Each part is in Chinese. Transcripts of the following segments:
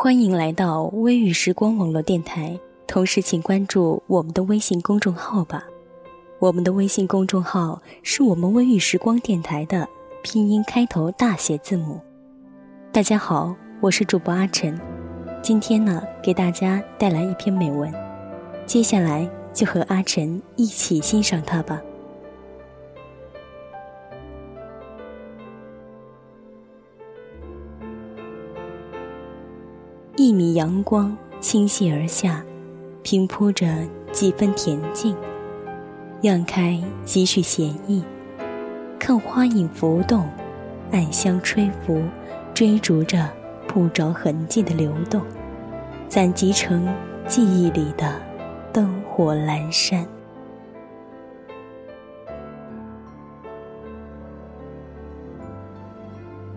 欢迎来到微雨时光网络电台，同时请关注我们的微信公众号吧。我们的微信公众号是我们微雨时光电台的拼音开头大写字母。大家好，我是主播阿晨，今天呢给大家带来一篇美文，接下来就和阿晨一起欣赏它吧。一米阳光倾泻而下，平铺着几分恬静，漾开几许闲意。看花影浮动，暗香吹拂，追逐着不着痕迹的流动，攒集成记忆里的灯火阑珊。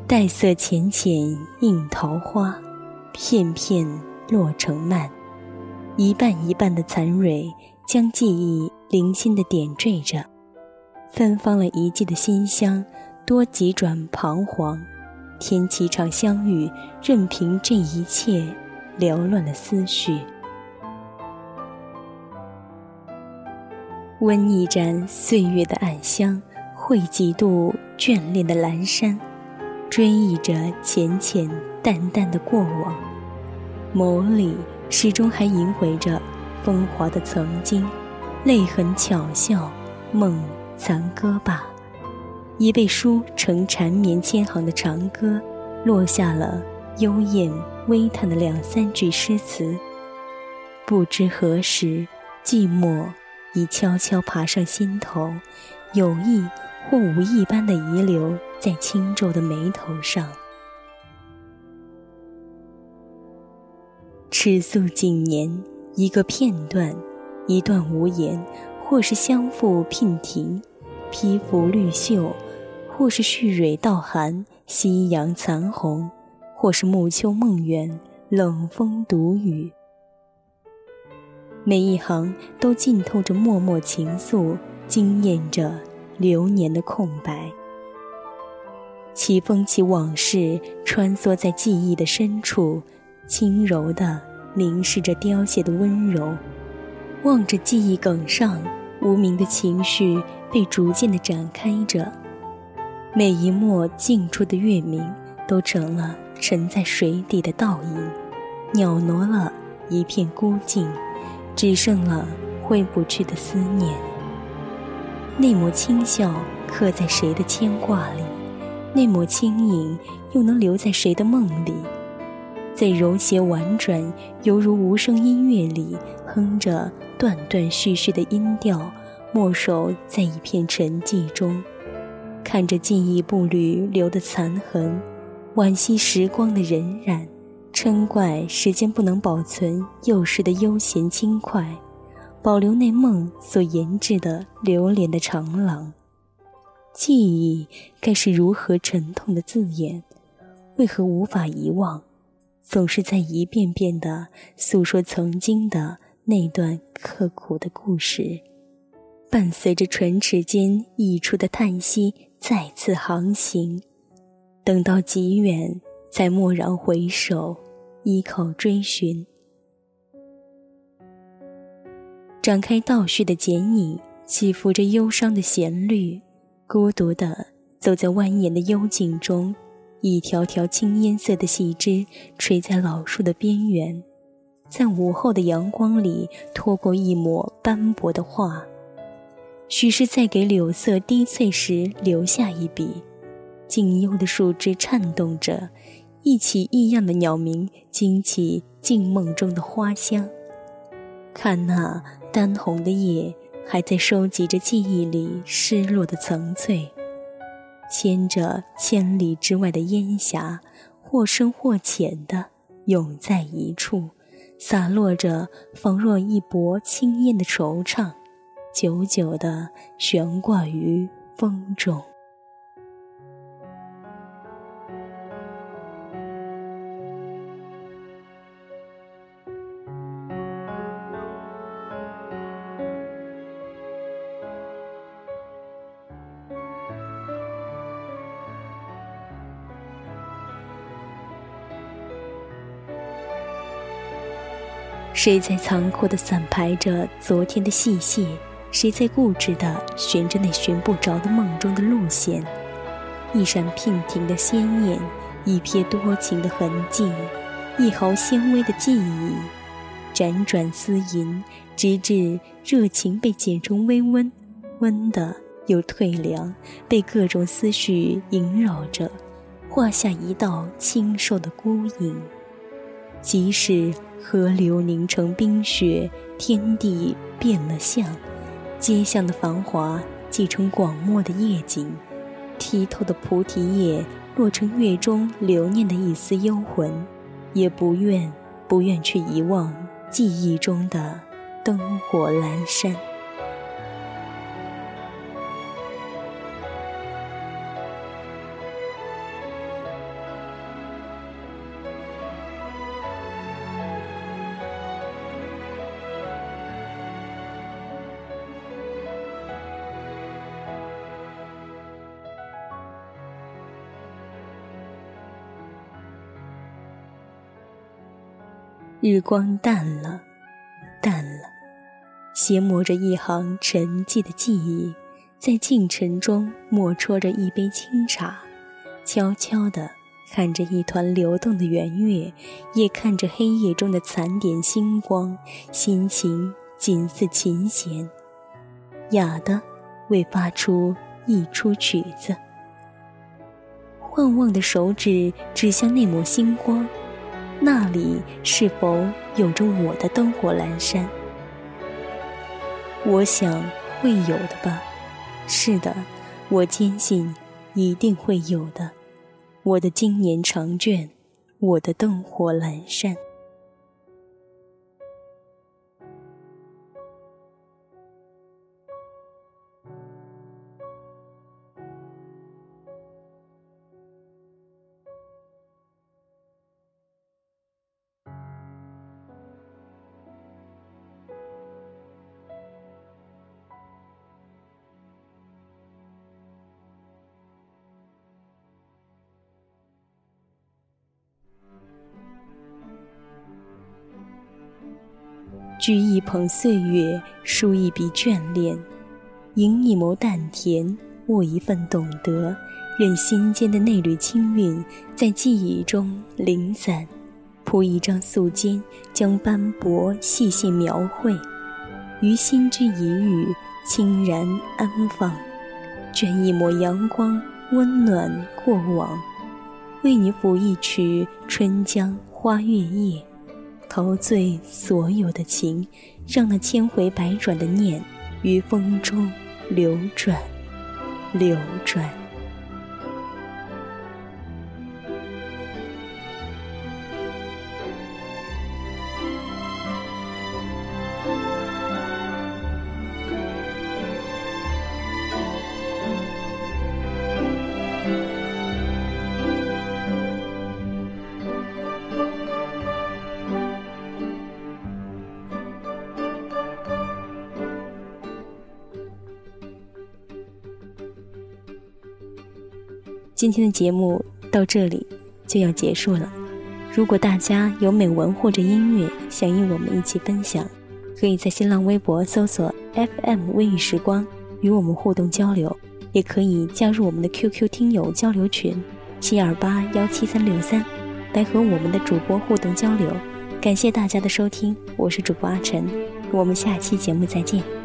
黛色浅浅映桃花。片片落成蔓，一瓣一瓣的残蕊将记忆零星的点缀着，芬芳了一季的馨香，多几转彷徨，添几场相遇，任凭这一切缭乱了思绪。温一盏岁月的暗香，绘几度眷恋的阑珊。追忆着浅浅淡淡的过往，眸里始终还萦回着风华的曾经，泪痕巧笑，梦残歌罢。一背书成缠绵千行的长歌，落下了幽咽微叹的两三句诗词。不知何时，寂寞已悄悄爬上心头，有意或无意般的遗留。在轻皱的眉头上，尺素几年，一个片段，一段无言，或是相附娉婷，披拂绿袖，或是旭蕊倒寒，夕阳残红，或是暮秋梦远，冷风独语。每一行都浸透着脉脉情愫，惊艳着流年的空白。起风起往事，穿梭在记忆的深处，轻柔地凝视着凋谢的温柔，望着记忆梗上，无名的情绪被逐渐地展开着。每一抹近处的月明，都成了沉在水底的倒影，袅挪了一片孤静，只剩了挥不去的思念。那抹轻笑，刻在谁的牵挂里？那抹轻影，又能留在谁的梦里？在柔谐婉转、犹如无声音乐里，哼着断断续续的音调，默守在一片沉寂中，看着记忆步履留的残痕，惋惜时光的荏苒，嗔怪时间不能保存幼时的悠闲轻快，保留那梦所研制的流连的长廊。记忆该是如何沉痛的字眼？为何无法遗忘？总是在一遍遍地诉说曾经的那段刻苦的故事，伴随着唇齿间溢出的叹息，再次航行。等到极远，才蓦然回首，依靠追寻，展开倒叙的剪影，起伏着忧伤的旋律。孤独地走在蜿蜒的幽径中，一条条青烟色的细枝垂在老树的边缘，在午后的阳光里拖过一抹斑驳的画，许是在给柳色低翠时留下一笔。静幽的树枝颤动着，一起异样的鸟鸣惊起静梦中的花香。看那丹红的叶，还在收集着记忆里失落的层翠。牵着千里之外的烟霞，或深或浅的涌在一处，洒落着仿若一波轻烟的惆怅，久久地悬挂于风中。谁在残酷地散排着昨天的细屑？谁在固执地寻着那寻不着的梦中的路线？一闪娉婷的鲜艳，一瞥多情的痕迹，一毫纤微的记忆，辗转思吟，直至热情被减成微温，温的又退凉，被各种思绪萦绕着，画下一道清瘦的孤影。即使河流凝成冰雪，天地变了相，街巷的繁华继承广漠的夜景，剔透的菩提叶落成月中留念的一丝幽魂，也不愿不愿去遗忘记忆中的灯火阑珊。日光淡了，淡了，斜磨着一行沉寂的记忆，在静沉中默啜着一杯清茶，悄悄地看着一团流动的圆月，也看着黑夜中的残点星光，心情仅似琴弦，哑的未发出一出曲子。晃望的手指指向那抹星光。那里是否有着我的灯火阑珊？我想会有的吧。是的，我坚信一定会有的。我的经年长卷，我的灯火阑珊。掬一捧岁月，书一笔眷恋，吟一眸淡甜，握一份懂得，任心间的那缕清韵在记忆中零散，铺一张素笺，将斑驳细细描绘，于心之一隅轻然安放，卷一抹阳光，温暖过往，为你抚一曲春江花月夜。陶醉所有的情，让那千回百转的念于风中流转，流转。今天的节目到这里就要结束了。如果大家有美文或者音乐想与我们一起分享，可以在新浪微博搜索 FM 微雨时光与我们互动交流，也可以加入我们的 QQ 听友交流群七二八幺七三六三，来和我们的主播互动交流。感谢大家的收听，我是主播阿晨，我们下期节目再见。